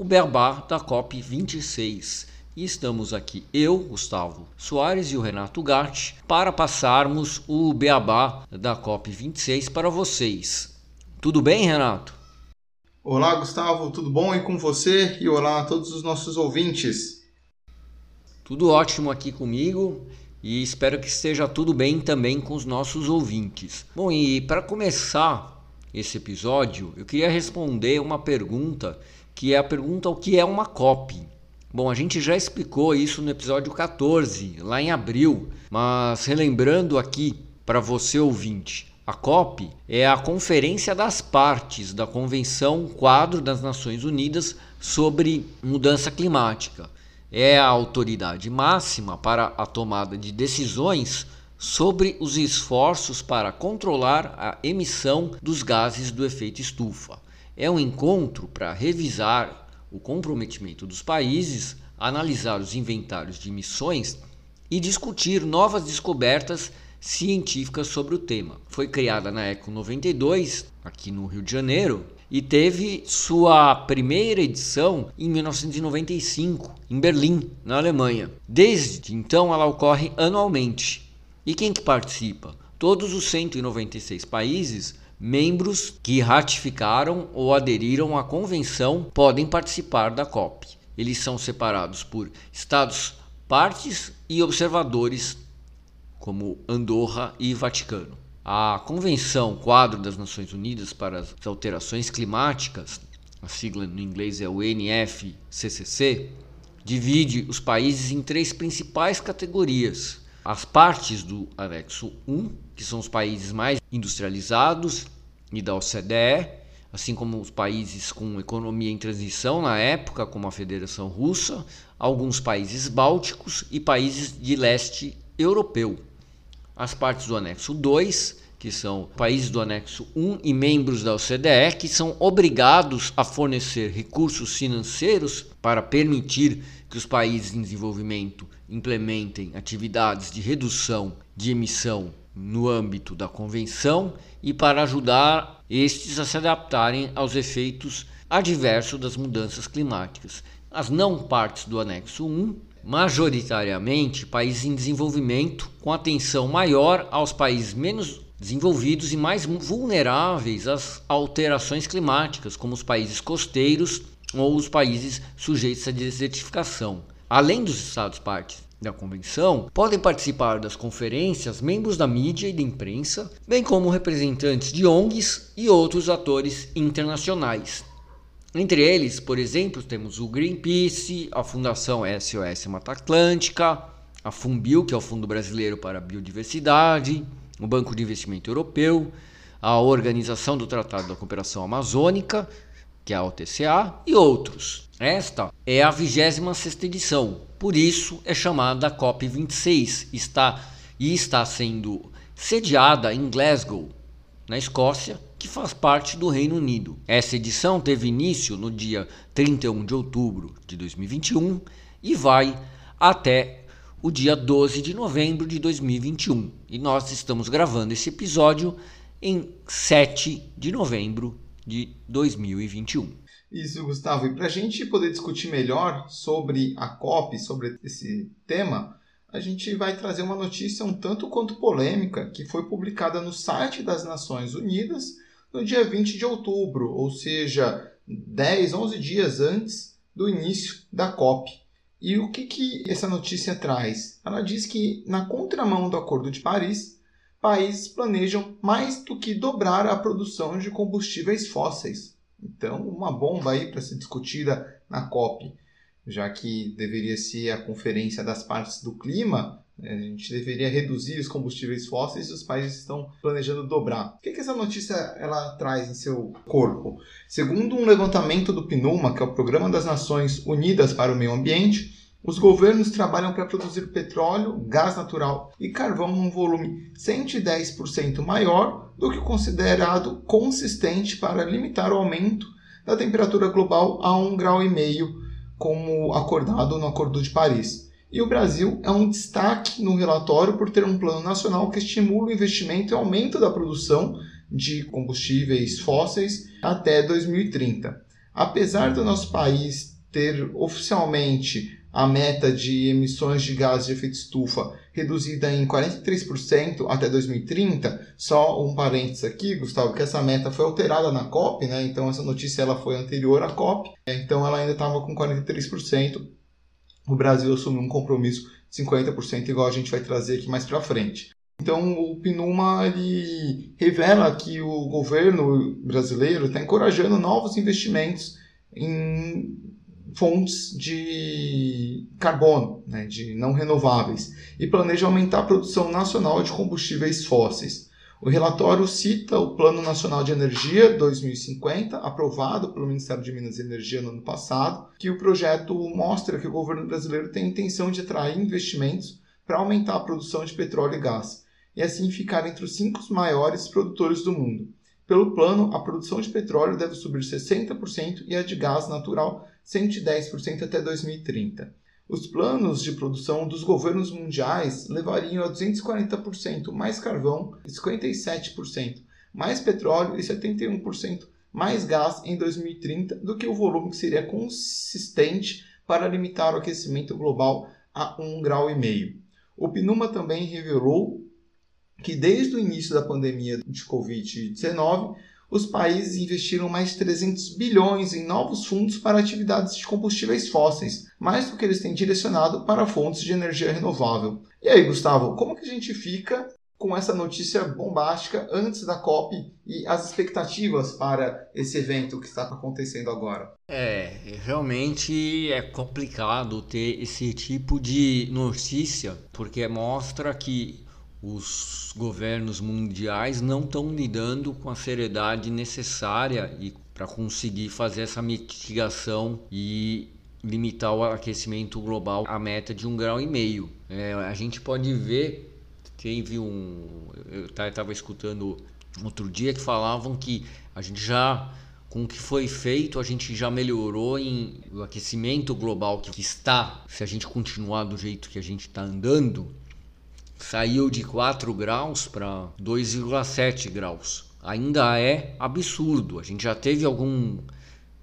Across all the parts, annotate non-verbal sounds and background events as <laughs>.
o Beabá da COP 26. E estamos aqui, eu, Gustavo Soares e o Renato Gatti, para passarmos o Beabá da COP 26 para vocês. Tudo bem, Renato? Olá, Gustavo, tudo bom aí com você? E olá a todos os nossos ouvintes. Tudo ótimo aqui comigo e espero que esteja tudo bem também com os nossos ouvintes. Bom, e para começar esse episódio, eu queria responder uma pergunta que é a pergunta o que é uma COP. Bom, a gente já explicou isso no episódio 14, lá em abril, mas relembrando aqui para você ouvinte, a COP é a Conferência das Partes da Convenção Quadro das Nações Unidas sobre Mudança Climática é a autoridade máxima para a tomada de decisões sobre os esforços para controlar a emissão dos gases do efeito estufa. É um encontro para revisar o comprometimento dos países, analisar os inventários de emissões e discutir novas descobertas científicas sobre o tema. Foi criada na ECO 92, aqui no Rio de Janeiro, e teve sua primeira edição em 1995, em Berlim, na Alemanha. Desde então ela ocorre anualmente. E quem que participa? Todos os 196 países membros que ratificaram ou aderiram à convenção podem participar da COP. Eles são separados por estados partes e observadores, como Andorra e Vaticano. A Convenção Quadro das Nações Unidas para as Alterações Climáticas, a sigla no inglês é o NFCCC, divide os países em três principais categorias. As partes do anexo 1, que são os países mais industrializados e da OCDE, assim como os países com economia em transição na época, como a Federação Russa, alguns países bálticos e países de leste europeu. As partes do anexo 2, que são países do anexo 1 e membros da OCDE, que são obrigados a fornecer recursos financeiros para permitir que os países em desenvolvimento implementem atividades de redução de emissão no âmbito da convenção e para ajudar estes a se adaptarem aos efeitos adversos das mudanças climáticas. As não partes do anexo 1 majoritariamente países em desenvolvimento, com atenção maior aos países menos desenvolvidos e mais vulneráveis às alterações climáticas, como os países costeiros ou os países sujeitos à desertificação. Além dos Estados partes da convenção, podem participar das conferências membros da mídia e da imprensa, bem como representantes de ONGs e outros atores internacionais. Entre eles, por exemplo, temos o Greenpeace, a Fundação SOS Mata Atlântica, a Funbil, que é o Fundo Brasileiro para a Biodiversidade, o Banco de Investimento Europeu, a Organização do Tratado da Cooperação Amazônica, que é a OTCA, e outros. Esta é a 26ª edição, por isso é chamada COP26 está, e está sendo sediada em Glasgow, na Escócia, que faz parte do Reino Unido. Essa edição teve início no dia 31 de outubro de 2021 e vai até o dia 12 de novembro de 2021. E nós estamos gravando esse episódio em 7 de novembro de 2021. Isso, Gustavo. E para a gente poder discutir melhor sobre a COP, sobre esse tema, a gente vai trazer uma notícia um tanto quanto polêmica que foi publicada no site das Nações Unidas no dia 20 de outubro, ou seja, 10, 11 dias antes do início da COP. E o que, que essa notícia traz? Ela diz que, na contramão do Acordo de Paris, países planejam mais do que dobrar a produção de combustíveis fósseis. Então, uma bomba aí para ser discutida na COP, já que deveria ser a conferência das partes do clima, a gente deveria reduzir os combustíveis fósseis e os países estão planejando dobrar. O que, que essa notícia ela traz em seu corpo? Segundo um levantamento do PNUMA, que é o Programa das Nações Unidas para o Meio Ambiente, Os governos trabalham para produzir petróleo, gás natural e carvão num volume 110% maior do que o considerado consistente para limitar o aumento da temperatura global a 1,5 grau, como acordado no Acordo de Paris. E o Brasil é um destaque no relatório por ter um plano nacional que estimula o investimento e aumento da produção de combustíveis fósseis até 2030. Apesar do nosso país ter oficialmente a meta de emissões de gases de efeito estufa reduzida em 43% até 2030, só um parênteses aqui, Gustavo, que essa meta foi alterada na COP, né? Então essa notícia ela foi anterior à COP, então ela ainda estava com 43%. O Brasil assumiu um compromisso de 50%, igual a gente vai trazer aqui mais para frente. Então, o PNUMA ele revela que o governo brasileiro está encorajando novos investimentos em fontes de carbono, né, de não renováveis, e planeja aumentar a produção nacional de combustíveis fósseis. O relatório cita o Plano Nacional de Energia 2050, aprovado pelo Ministério de Minas e Energia no ano passado, que o projeto mostra que o governo brasileiro tem intenção de atrair investimentos para aumentar a produção de petróleo e gás e assim ficar entre os cinco maiores produtores do mundo. Pelo plano, a produção de petróleo deve subir 60% e a de gás natural 110% até 2030. Os planos de produção dos governos mundiais levariam a 240% mais carvão e 57% mais petróleo e 71% mais gás em 2030 do que o volume que seria consistente para limitar o aquecimento global a 1,5 grau. O PNUMA também revelou que desde o início da pandemia de Covid-19, os países investiram mais de 300 bilhões em novos fundos para atividades de combustíveis fósseis, mais do que eles têm direcionado para fontes de energia renovável. E aí, Gustavo, como que a gente fica com essa notícia bombástica antes da COP e as expectativas para esse evento que está acontecendo agora? É, realmente é complicado ter esse tipo de notícia, porque mostra que os governos mundiais não estão lidando com a seriedade necessária e para conseguir fazer essa mitigação e limitar o aquecimento global à meta de um grau e meio. É, a gente pode ver, teve um, eu estava escutando outro dia que falavam que a gente já com o que foi feito, a gente já melhorou em o aquecimento global que está, se a gente continuar do jeito que a gente está andando, saiu de 4 graus para 2,7 graus. Ainda é absurdo. A gente já teve algum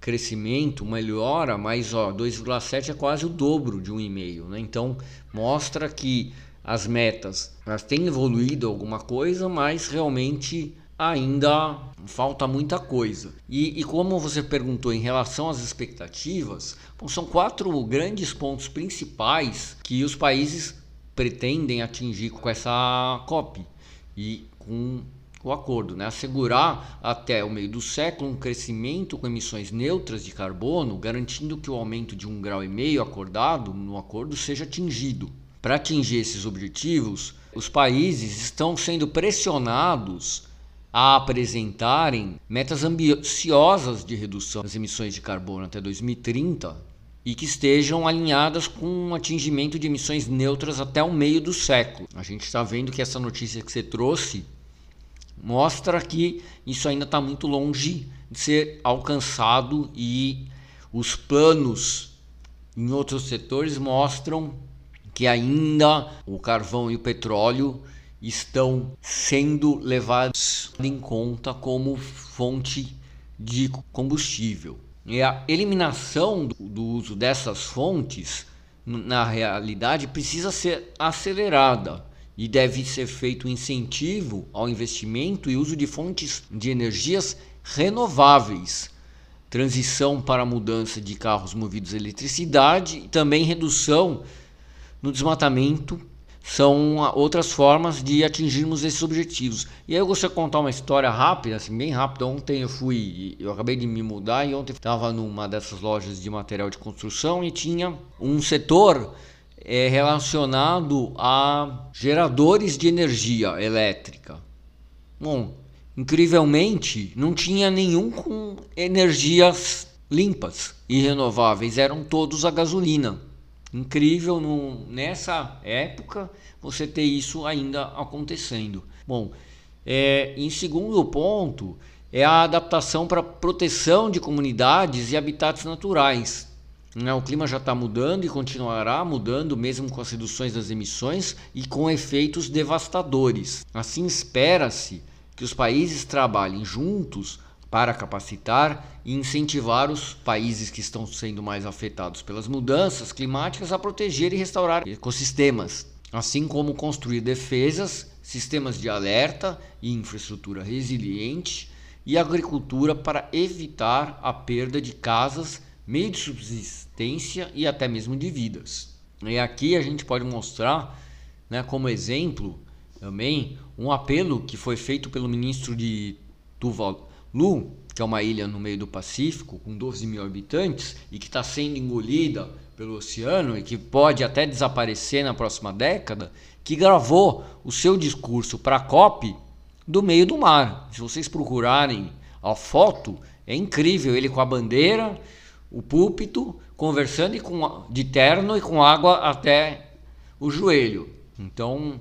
crescimento, melhora, mas 2,7 é quase o dobro de 1,5, né? Então mostra que as metas elas têm evoluído alguma coisa, mas realmente ainda falta muita coisa. E, e, como você perguntou em relação às expectativas, bom, são quatro grandes pontos principais que os países pretendem atingir com essa COP e com o acordo, né? assegurar até o meio do século um crescimento com emissões neutras de carbono, garantindo que o aumento de um grau e meio acordado no acordo seja atingido. Para atingir esses objetivos, os países estão sendo pressionados a apresentarem metas ambiciosas de redução das emissões de carbono até 2030 e que estejam alinhadas com um atingimento de emissões neutras até o meio do século. A gente está vendo que essa notícia que você trouxe mostra que isso ainda está muito longe de ser alcançado e os planos em outros setores mostram que ainda o carvão e o petróleo estão sendo levados em conta como fonte de combustível. E a eliminação do, do uso dessas fontes, na realidade, precisa ser acelerada. E deve ser feito incentivo ao investimento e uso de fontes de energias renováveis, transição para a mudança de carros movidos a eletricidade e também redução no desmatamento são outras formas de atingirmos esses objetivos. E aí eu gostaria de contar uma história rápida, assim, bem rápida. Ontem eu fui, eu acabei de me mudar e ontem estava numa dessas lojas de material de construção e tinha um setor é, relacionado a geradores de energia elétrica. Bom, incrivelmente não tinha nenhum com energias limpas e renováveis, eram todos a gasolina. Incrível no, nessa época você ter isso ainda acontecendo. Bom, é, em segundo ponto é a adaptação para proteção de comunidades e habitats naturais. Né? O clima já está mudando e continuará mudando, mesmo com as reduções das emissões e com efeitos devastadores. Assim, espera-se que os países trabalhem juntos para capacitar e incentivar os países que estão sendo mais afetados pelas mudanças climáticas a proteger e restaurar ecossistemas, assim como construir defesas, sistemas de alerta e infraestrutura resiliente e agricultura para evitar a perda de casas, meio de subsistência e até mesmo de vidas. E aqui a gente pode mostrar, né, como exemplo também, um apelo que foi feito pelo ministro de Tuvalu Lu, que é uma ilha no meio do Pacífico, com 12 mil habitantes, e que está sendo engolida pelo oceano e que pode até desaparecer na próxima década, que gravou o seu discurso para a COP do meio do mar. Se vocês procurarem a foto, é incrível ele com a bandeira, o púlpito, conversando e com, de terno e com água até o joelho. Então,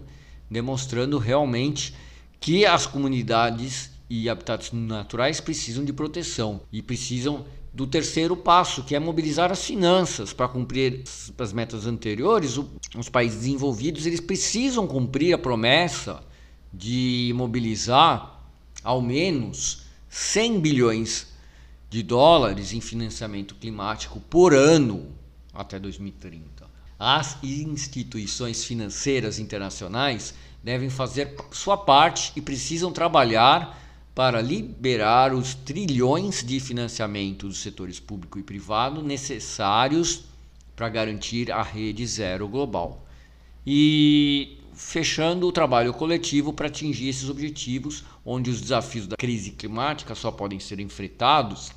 demonstrando realmente que as comunidades e habitats naturais precisam de proteção e precisam do terceiro passo, que é mobilizar as finanças para cumprir as metas anteriores. Os países desenvolvidos eles precisam cumprir a promessa de mobilizar ao menos 100 bilhões de dólares em financiamento climático por ano até 2030. As instituições financeiras internacionais devem fazer sua parte e precisam trabalhar para liberar os trilhões de financiamento dos setores público e privado necessários para garantir a rede zero global. E fechando o trabalho coletivo para atingir esses objetivos, onde os desafios da crise climática só podem ser enfrentados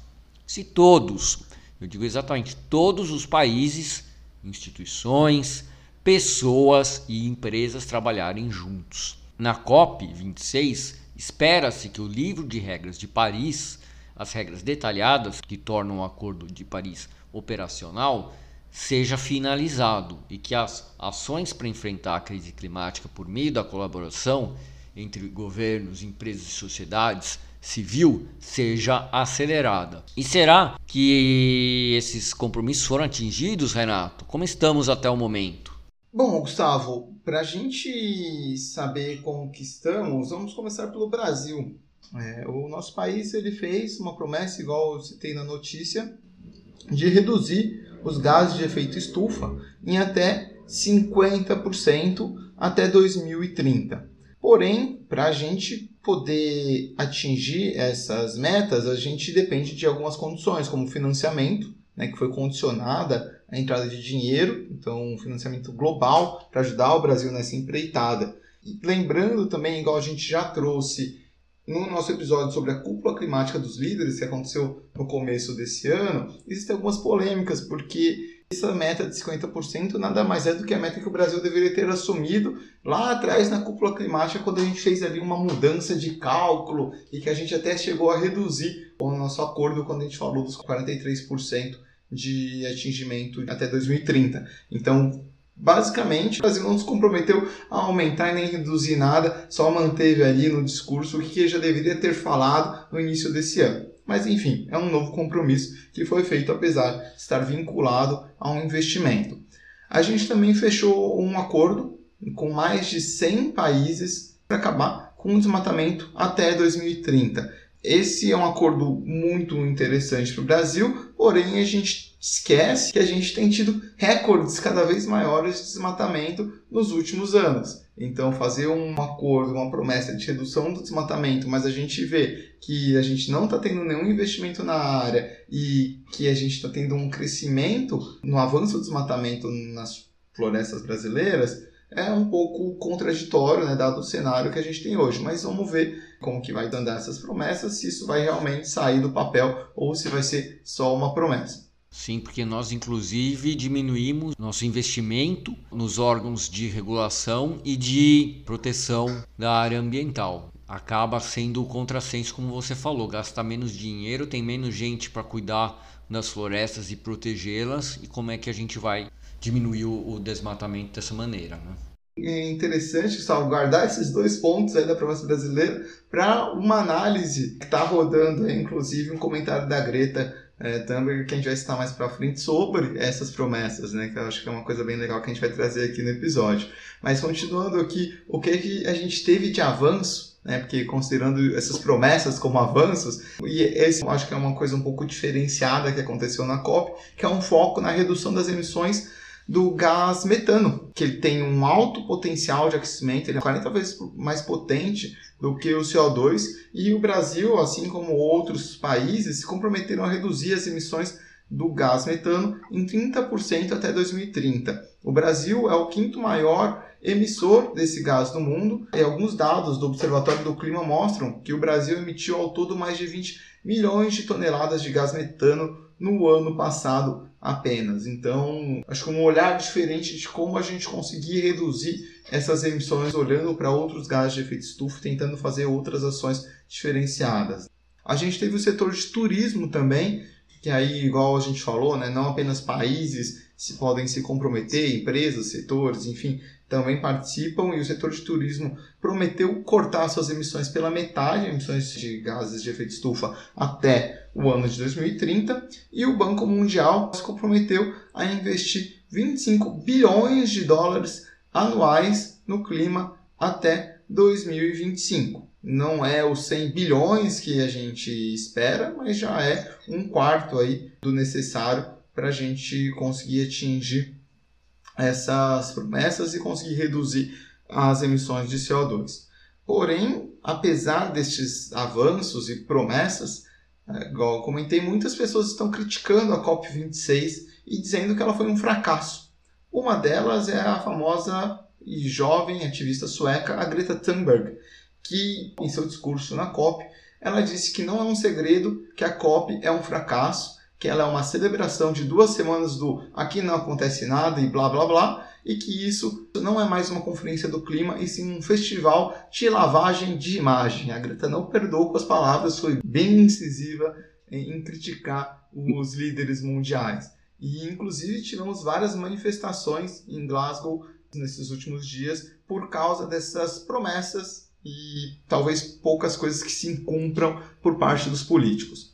se todos, eu digo exatamente todos os países, instituições, pessoas e empresas trabalharem juntos. Na COP 26, Espera-se que o livro de regras de Paris, as regras detalhadas que tornam o Acordo de Paris operacional, seja finalizado e que as ações para enfrentar a crise climática por meio da colaboração entre governos, empresas e sociedades civil seja acelerada. E será que esses compromissos foram atingidos, Renato? Como estamos até o momento? Bom, Gustavo, para a gente saber como que estamos, vamos começar pelo Brasil. É, o nosso país ele fez uma promessa, igual eu citei na notícia, de reduzir os gases de efeito estufa em até 50% até 2030. Porém, para a gente poder atingir essas metas, a gente depende de algumas condições, como financiamento, né, que foi condicionada a entrada de dinheiro, então um financiamento global para ajudar o Brasil nessa empreitada. E lembrando também, igual a gente já trouxe no nosso episódio sobre a cúpula climática dos líderes, que aconteceu no começo desse ano, existem algumas polêmicas, porque essa meta de 50% nada mais é do que a meta que o Brasil deveria ter assumido lá atrás na cúpula climática, quando a gente fez ali uma mudança de cálculo e que a gente até chegou a reduzir o nosso acordo quando a gente falou dos 43% de atingimento até 2030. Então, basicamente, o Brasil não se comprometeu a aumentar nem reduzir nada, só manteve ali no discurso o que já deveria ter falado no início desse ano. Mas enfim, é um novo compromisso que foi feito apesar de estar vinculado a um investimento. A gente também fechou um acordo com mais de 100 países para acabar com o desmatamento até 2030. Esse é um acordo muito interessante para o Brasil, porém a gente esquece que a gente tem tido recordes cada vez maiores de desmatamento nos últimos anos. Então, fazer um acordo, uma promessa de redução do desmatamento, mas a gente vê que a gente não está tendo nenhum investimento na área e que a gente está tendo um crescimento no avanço do desmatamento nas florestas brasileiras, é um pouco contraditório, né, dado o cenário que a gente tem hoje. Mas vamos ver como que vai andar essas promessas, se isso vai realmente sair do papel ou se vai ser só uma promessa. Sim, porque nós inclusive diminuímos nosso investimento nos órgãos de regulação e de proteção da área ambiental. Acaba sendo o contrassenso, como você falou, gasta menos dinheiro, tem menos gente para cuidar das florestas e protegê-las, e como é que a gente vai diminuir o, o desmatamento dessa maneira. Né? É interessante salvaguardar esses dois pontos aí da promessa brasileira para uma análise que está rodando, aí, inclusive um comentário da Greta é, Thunberg que a gente vai citar mais para frente sobre essas promessas, né? Que eu acho que é uma coisa bem legal que a gente vai trazer aqui no episódio. Mas continuando aqui, o que, que a gente teve de avanço né? Porque considerando essas promessas como avanços, e esse eu acho que é uma coisa um pouco diferenciada que aconteceu na COP, que é um foco na redução das emissões do gás metano, que ele tem um alto potencial de aquecimento, ele é 40 vezes mais potente do que o CO2, e o Brasil, assim como outros países, se comprometeram a reduzir as emissões do gás metano em 30% até 2030. O Brasil é o quinto maior emissor desse gás no mundo. E alguns dados do Observatório do Clima mostram que o Brasil emitiu ao todo mais de 20 milhões de toneladas de gás metano no ano passado apenas. Então, acho que um olhar diferente de como a gente conseguir reduzir essas emissões olhando para outros gases de efeito estufa, tentando fazer outras ações diferenciadas. A gente teve o setor de turismo também, que aí, igual a gente falou, né, não apenas países se podem se comprometer, empresas, setores, enfim, também participam e o setor de turismo prometeu cortar suas emissões pela metade, emissões de gases de efeito estufa, até o ano de 2030, e o Banco Mundial se comprometeu a investir 25 bilhões de dólares anuais no clima até 2025. Não é os 100 bilhões que a gente espera, mas já é um quarto aí do necessário para a gente conseguir atingir essas promessas e conseguir reduzir as emissões de CO2. Porém, apesar destes avanços e promessas, é, igual eu comentei, muitas pessoas estão criticando a COP26 e dizendo que ela foi um fracasso. Uma delas é a famosa e jovem ativista sueca, a Greta Thunberg, que em seu discurso na COP, ela disse que não é um segredo que a COP é um fracasso que ela é uma celebração de duas semanas do aqui não acontece nada e blá blá blá, e que isso não é mais uma conferência do clima, e sim um festival de lavagem de imagem. A Greta não perdoou com as palavras, foi bem incisiva em criticar os líderes mundiais. E inclusive tivemos várias manifestações em Glasgow nesses últimos dias por causa dessas promessas e talvez poucas coisas que se cumpram por parte dos políticos.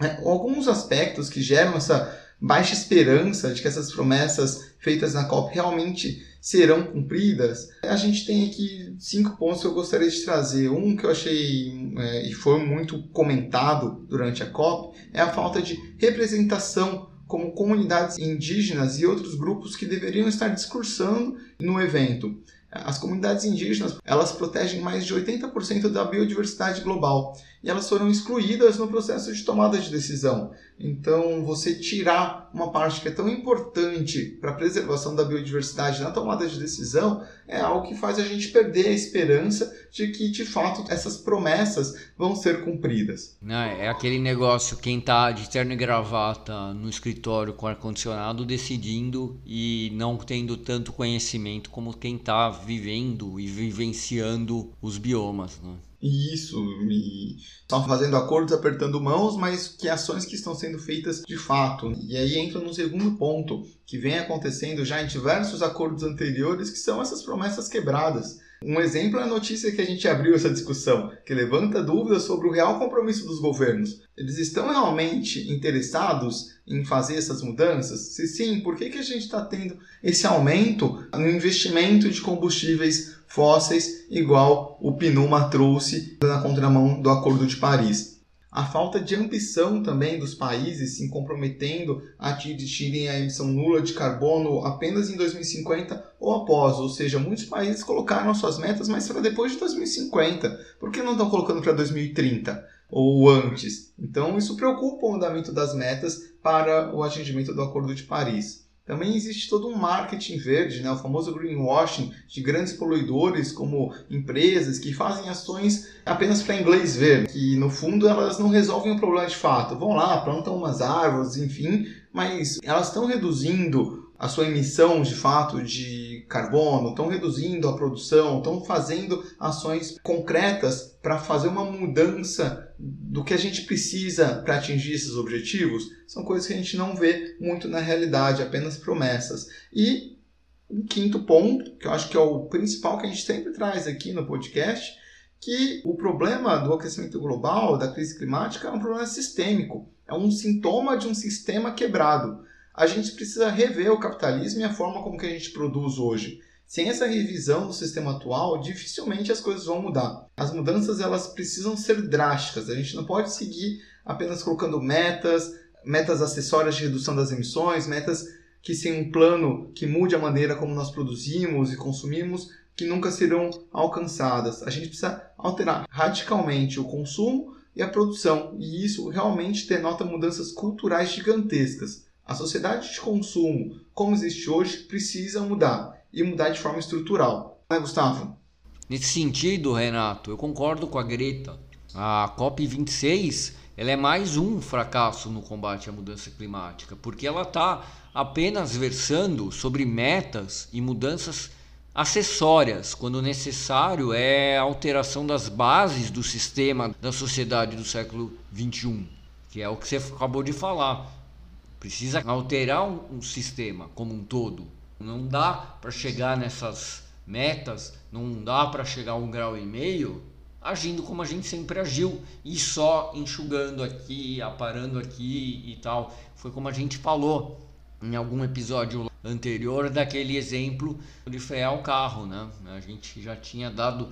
É, alguns aspectos que geram essa baixa esperança de que essas promessas feitas na COP realmente serão cumpridas, a gente tem aqui cinco pontos que eu gostaria de trazer. Um que eu achei é, e foi muito comentado durante a COP é a falta de representação como comunidades indígenas e outros grupos que deveriam estar discursando no evento. As comunidades indígenas, elas protegem mais de 80% da biodiversidade global e elas foram excluídas no processo de tomada de decisão. Então, você tirar uma parte que é tão importante para a preservação da biodiversidade na tomada de decisão é algo que faz a gente perder a esperança de que, de fato, essas promessas vão ser cumpridas. É aquele negócio, quem está de terno e gravata no escritório com ar-condicionado decidindo e não tendo tanto conhecimento como quem está vivendo e vivenciando os biomas. Né? Isso, e estão fazendo acordos apertando mãos, mas que ações que estão sendo feitas de fato. E aí entra no segundo ponto, que vem acontecendo já em diversos acordos anteriores, que são essas promessas quebradas. Um exemplo é a notícia que a gente abriu essa discussão, que levanta dúvidas sobre o real compromisso dos governos. Eles estão realmente interessados em fazer essas mudanças? Se sim, por que, que a gente está tendo esse aumento no investimento de combustíveis fósseis, igual o PNUMA trouxe na contramão do Acordo de Paris? A falta de ambição também dos países se comprometendo a atingirem a emissão nula de carbono apenas em 2050 ou após, ou seja, muitos países colocaram suas metas, mas para depois de 2050. Por que não estão colocando para 2030 ou antes? Então, isso preocupa o andamento das metas para o atingimento do Acordo de Paris. Também existe todo um marketing verde, né, o famoso greenwashing de grandes poluidores como empresas que fazem ações apenas para inglês ver, que no fundo elas não resolvem o problema de fato. Vão lá, plantam umas árvores, enfim, mas elas estão reduzindo a sua emissão de fato de carbono, estão reduzindo a produção, estão fazendo ações concretas para fazer uma mudança do que a gente precisa para atingir esses objetivos são coisas que a gente não vê muito na realidade, apenas promessas. E um quinto ponto, que eu acho que é o principal que a gente sempre traz aqui no podcast, que o problema do aquecimento global, da crise climática, é um problema sistêmico, é um sintoma de um sistema quebrado. A gente precisa rever o capitalismo e a forma como que a gente produz hoje. Sem essa revisão do sistema atual, dificilmente as coisas vão mudar. As mudanças elas precisam ser drásticas. A gente não pode seguir apenas colocando metas, metas acessórias de redução das emissões, metas que sem um plano que mude a maneira como nós produzimos e consumimos, que nunca serão alcançadas. A gente precisa alterar radicalmente o consumo e a produção, e isso realmente denota mudanças culturais gigantescas. A sociedade de consumo, como existe hoje, precisa mudar e mudar de forma estrutural. Não é, Gustavo? Nesse sentido, Renato, eu concordo com a Greta. A COP26 ela é mais um fracasso no combate à mudança climática, porque ela está apenas versando sobre metas e mudanças acessórias, quando necessário é a alteração das bases do sistema da sociedade do século 21, que é o que você acabou de falar. Precisa alterar um sistema como um todo. Não dá para chegar nessas metas, não dá para chegar a um grau e meio agindo como a gente sempre agiu e só enxugando aqui, aparando aqui e tal. Foi como a gente falou em algum episódio anterior daquele exemplo de frear o carro, né? A gente já tinha dado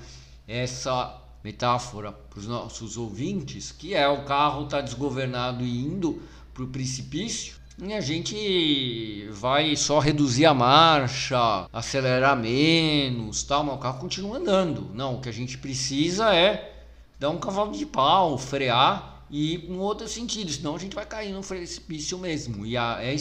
essa metáfora para os nossos ouvintes, que é o carro está desgovernado e indo para o precipício e a gente vai só reduzir a marcha, acelerar menos, tal, mas o carro continua andando. Não, o que a gente precisa é dar um cavalo de pau, frear e ir um outro sentido, senão a gente vai cair no precipício mesmo. E, a, é,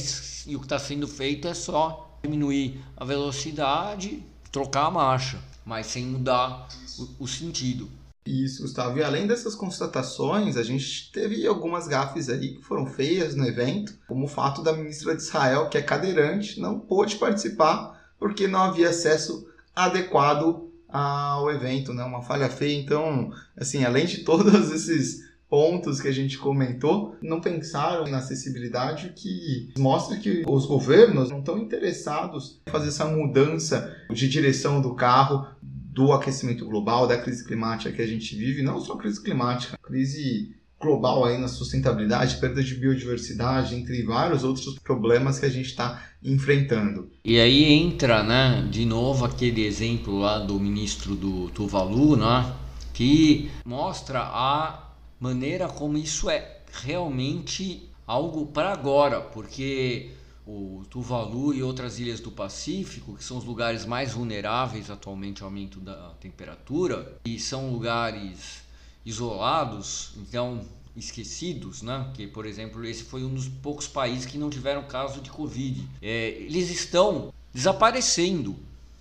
e o que está sendo feito é só diminuir a velocidade, trocar a marcha, mas sem mudar o, o sentido. Isso, Gustavo. E além dessas constatações, a gente teve algumas gafes aí que foram feias no evento, como o fato da ministra de Israel, que é cadeirante, não pôde participar porque não havia acesso adequado ao evento, né? Uma falha feia. Então, assim, além de <laughs> todos esses pontos que a gente comentou, não pensaram na acessibilidade que mostra que os governos não estão interessados em fazer essa mudança de direção do carro do aquecimento global, da crise climática que a gente vive, não só crise climática, crise global aí na sustentabilidade, perda de biodiversidade, entre vários outros problemas que a gente está enfrentando. E aí entra, né, de novo aquele exemplo lá do ministro do Tuvalu, né, que mostra a maneira como isso é realmente algo para agora, porque o Tuvalu e outras ilhas do Pacífico, que são os lugares mais vulneráveis atualmente ao aumento da temperatura, e são lugares isolados, então esquecidos, né? Que, por exemplo, esse foi um dos poucos países que não tiveram caso de Covid. É, eles estão desaparecendo.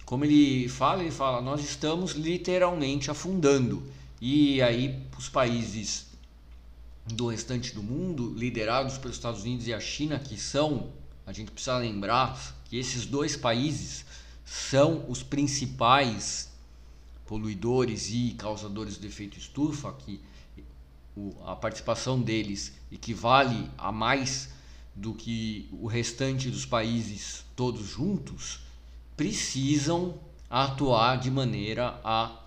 Como ele fala, ele fala, nós estamos literalmente afundando. E aí os países do restante do mundo, liderados pelos Estados Unidos e a China, que são a gente precisa lembrar que esses dois países são os principais poluidores e causadores do efeito estufa, que a participação deles equivale a mais do que o restante dos países todos juntos, precisam atuar de maneira a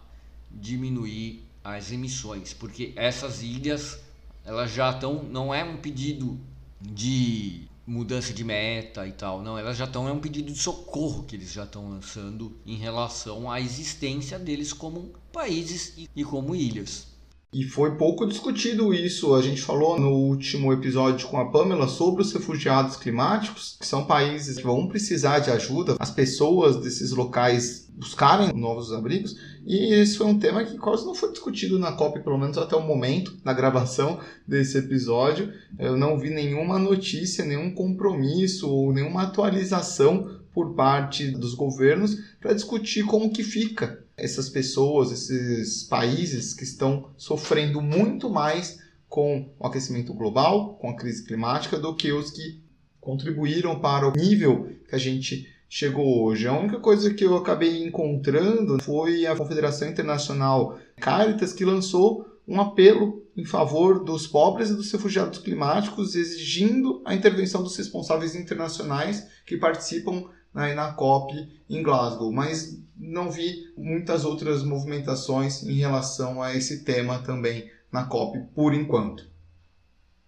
diminuir as emissões, porque essas ilhas elas já estão, não é um pedido de mudança de meta e tal. Não, elas já estão é um pedido de socorro que eles já estão lançando em relação à existência deles como países e como ilhas. E foi pouco discutido isso. A gente falou no último episódio com a Pamela sobre os refugiados climáticos, que são países que vão precisar de ajuda. As pessoas desses locais buscarem novos abrigos. E esse foi um tema que quase não foi discutido na COP, pelo menos até o momento, na gravação desse episódio. Eu não vi nenhuma notícia, nenhum compromisso ou nenhuma atualização por parte dos governos para discutir como que fica essas pessoas, esses países que estão sofrendo muito mais com o aquecimento global, com a crise climática, do que os que contribuíram para o nível que a gente chegou hoje. A única coisa que eu acabei encontrando foi a Confederação Internacional Caritas que lançou um apelo em favor dos pobres e dos refugiados climáticos, exigindo a intervenção dos responsáveis internacionais que participam né, na COP em Glasgow. Mas não vi muitas outras movimentações em relação a esse tema também na COP por enquanto.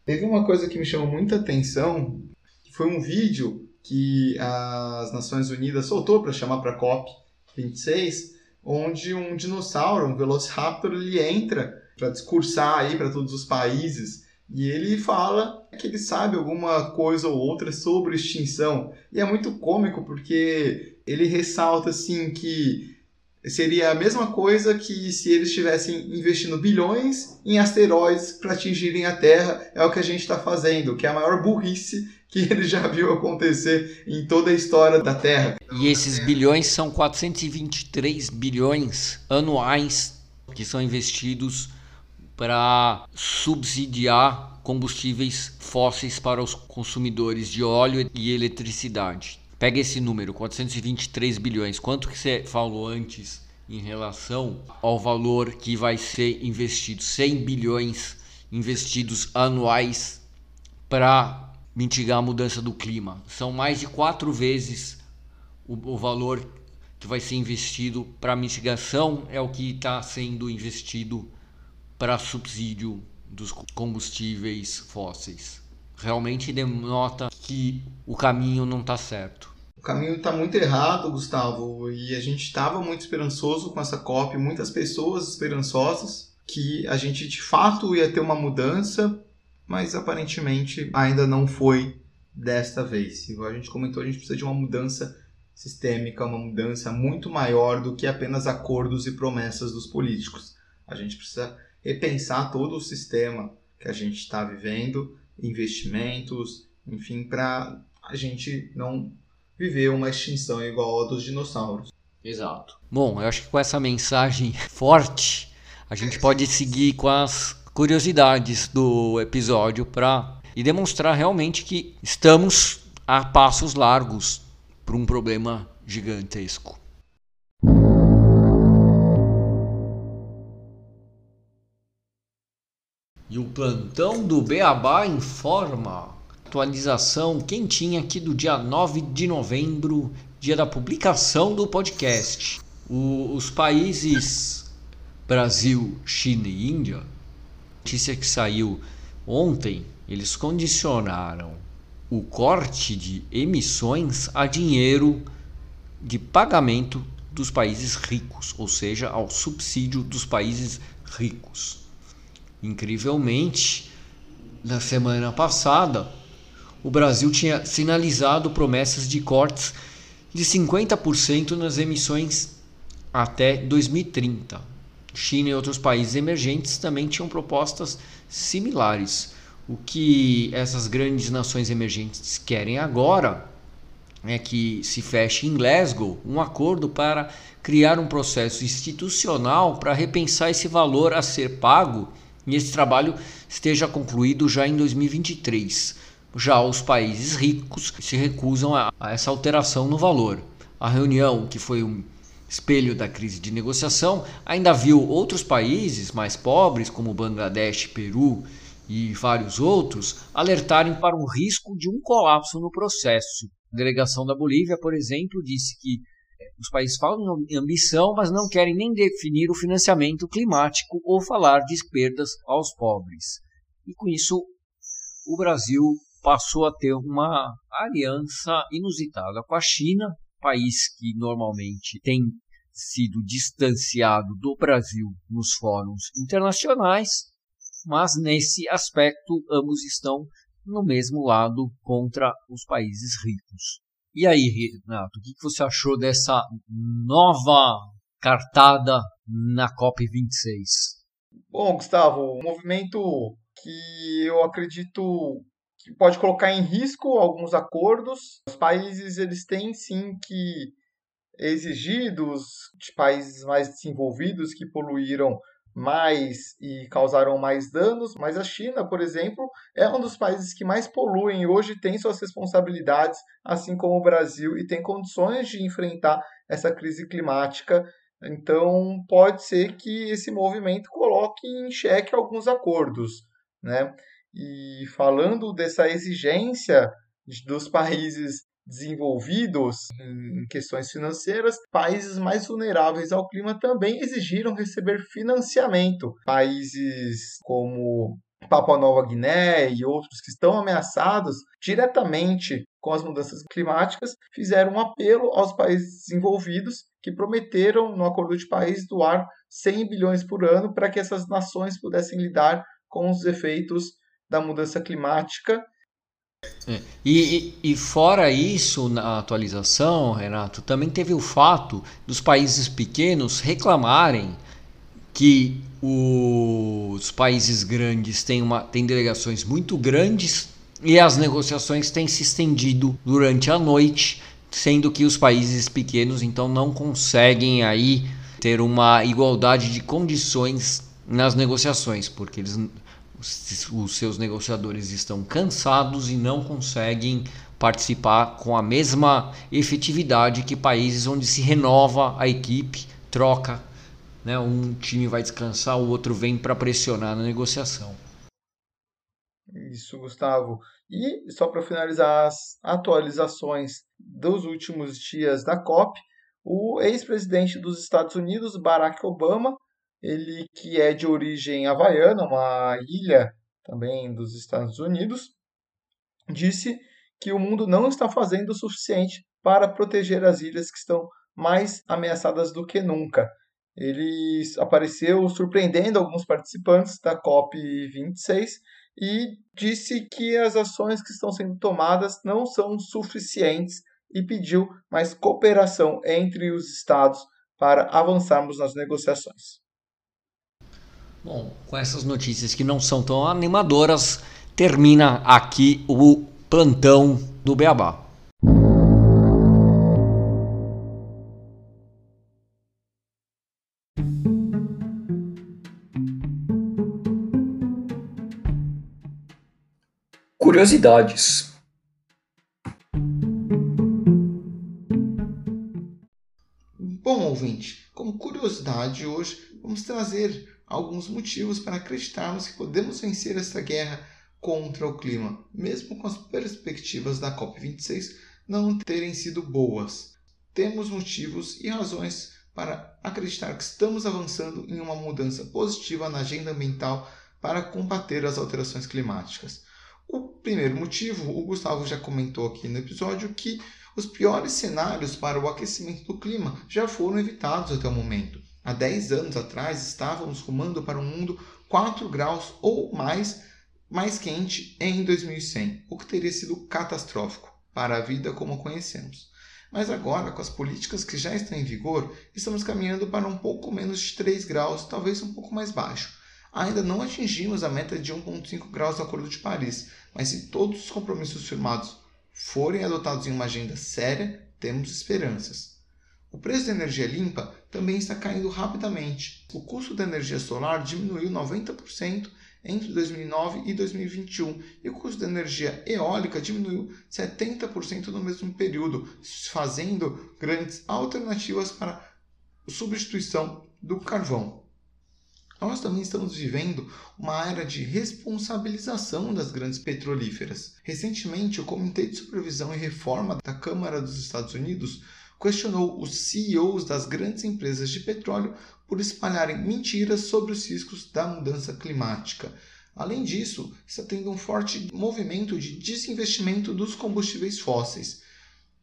Teve uma coisa que me chamou muita atenção, que foi um vídeo que as Nações Unidas soltou para chamar para a COP 26, onde um dinossauro, um Velociraptor, ele entra para discursar aí para todos os países e ele fala que ele sabe alguma coisa ou outra sobre extinção. E é muito cômico porque ele ressalta assim que seria a mesma coisa que se eles estivessem investindo bilhões em asteroides para atingirem a Terra. É o que a gente está fazendo, que é a maior burrice que ele já viu acontecer em toda a história da Terra. E esses bilhões são 423 bilhões anuais que são investidos para subsidiar combustíveis fósseis para os consumidores de óleo e eletricidade. Pega esse número, 423 bilhões. Quanto que você falou antes em relação ao valor que vai ser investido? 100 bilhões investidos anuais para mitigar a mudança do clima. São mais de quatro vezes o, o valor que vai ser investido para mitigação é o que está sendo investido para subsídio dos combustíveis fósseis. Realmente denota que o caminho não está certo. O caminho está muito errado, Gustavo, e a gente estava muito esperançoso com essa COP, muitas pessoas esperançosas que a gente de fato ia ter uma mudança, mas aparentemente ainda não foi desta vez. Igual a gente comentou, a gente precisa de uma mudança sistêmica, uma mudança muito maior do que apenas acordos e promessas dos políticos. A gente precisa repensar todo o sistema que a gente está vivendo, investimentos, enfim, para a gente não viver uma extinção igual a dos dinossauros. Exato. Bom, eu acho que com essa mensagem <laughs> forte, a gente pode seguir com as curiosidades do episódio para e demonstrar realmente que estamos a passos largos para um problema gigantesco. E o plantão do Beabá informa. Atualização quentinha aqui do dia 9 de novembro, dia da publicação do podcast. O, os países Brasil, China e Índia, notícia que saiu ontem, eles condicionaram o corte de emissões a dinheiro de pagamento dos países ricos, ou seja, ao subsídio dos países ricos. Incrivelmente, na semana passada, o Brasil tinha sinalizado promessas de cortes de 50% nas emissões até 2030. China e outros países emergentes também tinham propostas similares. O que essas grandes nações emergentes querem agora é que se feche em Glasgow um acordo para criar um processo institucional para repensar esse valor a ser pago e esse trabalho esteja concluído já em 2023. Já os países ricos se recusam a, a essa alteração no valor. A reunião, que foi um espelho da crise de negociação, ainda viu outros países mais pobres, como Bangladesh, Peru e vários outros, alertarem para o risco de um colapso no processo. A delegação da Bolívia, por exemplo, disse que os países falam em ambição, mas não querem nem definir o financiamento climático ou falar de perdas aos pobres. E com isso, o Brasil passou a ter uma aliança inusitada com a China, país que normalmente tem sido distanciado do Brasil nos fóruns internacionais, mas nesse aspecto ambos estão no mesmo lado contra os países ricos. E aí, Renato, o que você achou dessa nova cartada na COP26? Bom, Gustavo, um movimento que eu acredito que pode colocar em risco alguns acordos. Os países eles têm sim que exigir dos países mais desenvolvidos que poluíram mais e causaram mais danos, mas a China, por exemplo, é um dos países que mais poluem hoje, tem suas responsabilidades, assim como o Brasil, e tem condições de enfrentar essa crise climática Então, pode ser que esse movimento coloque em xeque alguns acordos. Né? E falando dessa exigência dos países desenvolvidos em questões financeiras, países mais vulneráveis ao clima também exigiram receber financiamento. Países como Papua Nova Guiné e outros que estão ameaçados diretamente com as mudanças climáticas fizeram um apelo aos países desenvolvidos que prometeram, no Acordo de Paris, doar 100 bilhões por ano para que essas nações pudessem lidar com os efeitos da mudança climática é. E, e, e, fora isso, na atualização, Renato, também teve o fato dos países pequenos reclamarem que os países grandes têm, uma, têm delegações muito grandes e as negociações têm se estendido durante a noite, sendo que os países pequenos então não conseguem aí ter uma igualdade de condições nas negociações, porque eles os seus negociadores estão cansados e não conseguem participar com a mesma efetividade que países onde se renova a equipe, troca, né? um time vai descansar, o outro vem para pressionar na negociação. Isso, Gustavo. E só para finalizar as atualizações dos últimos dias da COP, o ex-presidente dos Estados Unidos, Barack Obama, ele que é de origem havaiana, uma ilha também dos Estados Unidos, disse que o mundo não está fazendo o suficiente para proteger as ilhas que estão mais ameaçadas do que nunca. Ele apareceu surpreendendo alguns participantes da COP26 e disse que as ações que estão sendo tomadas não são suficientes e pediu mais cooperação entre os estados para avançarmos nas negociações. Bom, com essas notícias que não são tão animadoras, termina aqui o plantão do Beabá. Curiosidades. Bom, ouvinte, como curiosidade, hoje vamos trazer alguns motivos para acreditarmos que podemos vencer esta guerra contra o clima, mesmo com as perspectivas da COP26 não terem sido boas. Temos motivos e razões para acreditar que estamos avançando em uma mudança positiva na agenda ambiental para combater as alterações climáticas. O primeiro motivo, o Gustavo já comentou aqui no episódio, que os piores cenários para o aquecimento do clima já foram evitados até o momento. Há 10 anos atrás estávamos rumando para um mundo 4 graus ou mais mais quente em 2100, o que teria sido catastrófico para a vida como conhecemos. Mas agora, com as políticas que já estão em vigor, estamos caminhando para um pouco menos de 3 graus, talvez um pouco mais baixo. Ainda não atingimos a meta de 1,5 graus do Acordo de Paris, mas se todos os compromissos firmados forem adotados em uma agenda séria, temos esperanças. O preço da energia limpa também está caindo rapidamente. O custo da energia solar diminuiu 90% entre 2009 e 2021 e o custo da energia eólica diminuiu 70% no mesmo período, fazendo grandes alternativas para substituição do carvão. Nós também estamos vivendo uma era de responsabilização das grandes petrolíferas. Recentemente, o Comitê de Supervisão e Reforma da Câmara dos Estados Unidos questionou os CEOs das grandes empresas de petróleo por espalharem mentiras sobre os riscos da mudança climática. Além disso, está tendo um forte movimento de desinvestimento dos combustíveis fósseis.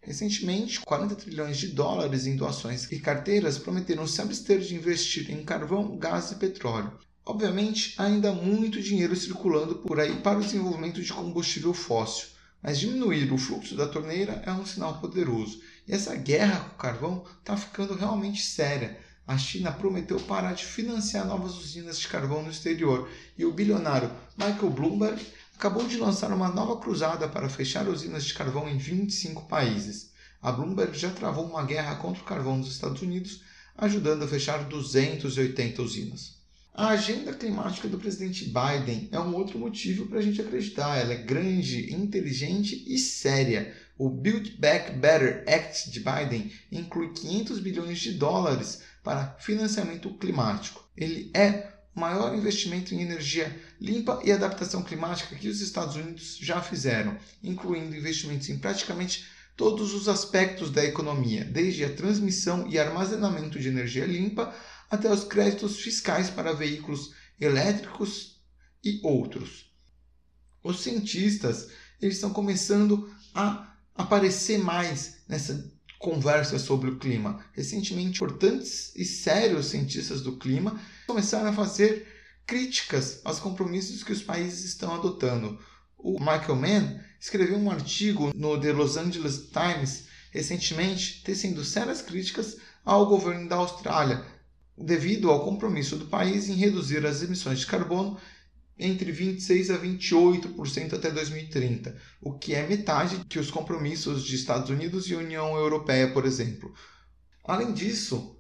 Recentemente, 40 trilhões de dólares em doações e carteiras prometeram se abster de investir em carvão, gás e petróleo. Obviamente, ainda há muito dinheiro circulando por aí para o desenvolvimento de combustível fóssil, mas diminuir o fluxo da torneira é um sinal poderoso e essa guerra com o carvão está ficando realmente séria. A China prometeu parar de financiar novas usinas de carvão no exterior e o bilionário Michael Bloomberg acabou de lançar uma nova cruzada para fechar usinas de carvão em 25 países. A Bloomberg já travou uma guerra contra o carvão nos Estados Unidos, ajudando a fechar 280 usinas. A agenda climática do presidente Biden é um outro motivo para a gente acreditar. Ela é grande, inteligente e séria O Build Back Better Act de Biden inclui 500 bilhões de dólares para financiamento climático. Ele é o maior investimento em energia limpa e adaptação climática que os Estados Unidos já fizeram, incluindo investimentos em praticamente todos os aspectos da economia, desde a transmissão e armazenamento de energia limpa até os créditos fiscais para veículos elétricos e outros. Os cientistas eles estão começando a aparecer mais nessa conversa sobre o clima. Recentemente, importantes e sérios cientistas do clima começaram a fazer críticas aos compromissos que os países estão adotando. O Michael Mann escreveu um artigo no The Los Angeles Times recentemente, tecendo sérias críticas ao governo da Austrália, devido ao compromisso do país em reduzir as emissões de carbono entre 26 a 28% até 2030, o que é metade que os compromissos de Estados Unidos e União Europeia, por exemplo. Além disso,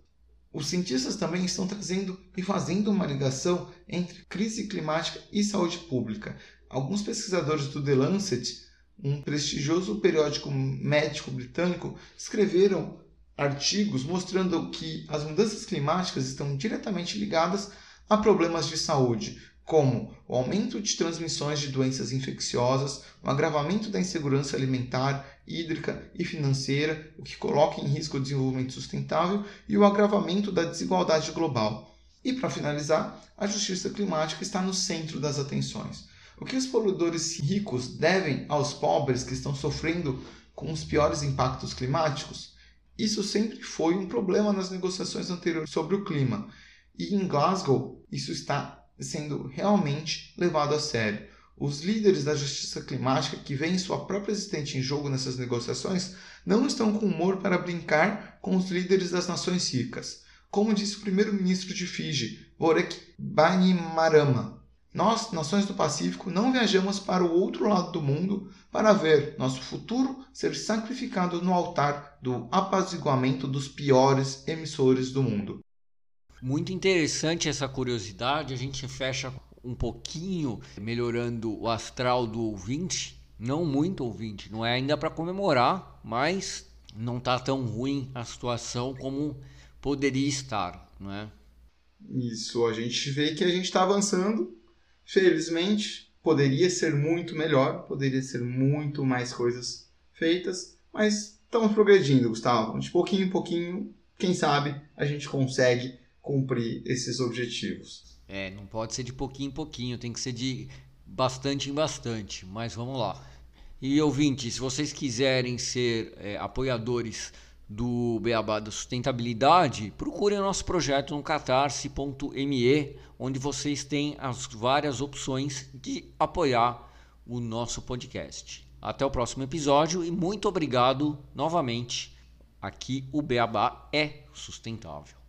os cientistas também estão trazendo e fazendo uma ligação entre crise climática e saúde pública. Alguns pesquisadores do The Lancet, um prestigioso periódico médico britânico, escreveram artigos mostrando que as mudanças climáticas estão diretamente ligadas a problemas de saúde, como o aumento de transmissões de doenças infecciosas, o agravamento da insegurança alimentar, hídrica e financeira, o que coloca em risco o desenvolvimento sustentável, e o agravamento da desigualdade global. E para finalizar, a justiça climática está no centro das atenções. O que os poluidores ricos devem aos pobres que estão sofrendo com os piores impactos climáticos? Isso sempre foi um problema nas negociações anteriores sobre o clima. E em Glasgow, isso está sendo realmente levado a sério. Os líderes da justiça climática que veem sua própria existência em jogo nessas negociações não estão com humor para brincar com os líderes das nações ricas. Como disse o primeiro-ministro de Fiji, Borek Bainimarama, nós, nações do Pacífico, não viajamos para o outro lado do mundo para ver nosso futuro ser sacrificado no altar do apaziguamento dos piores emissores do mundo. Muito interessante essa curiosidade. A gente fecha um pouquinho melhorando o astral do ouvinte. Não muito ouvinte, não é ainda para comemorar, mas não está tão ruim a situação como poderia estar, não é? Isso, a gente vê que a gente está avançando. Felizmente, poderia ser muito melhor, poderia ser muito mais coisas feitas, mas estamos progredindo, Gustavo. De pouquinho em pouquinho, quem sabe a gente consegue cumprir esses objetivos. É, não pode ser de pouquinho em pouquinho, tem que ser de bastante em bastante, mas vamos lá. E ouvintes, se vocês quiserem ser é, apoiadores do Beabá da Sustentabilidade, procurem o nosso projeto no catarse.me, onde vocês têm as várias opções de apoiar o nosso podcast. Até o próximo episódio e muito obrigado novamente. Aqui o Beabá é sustentável.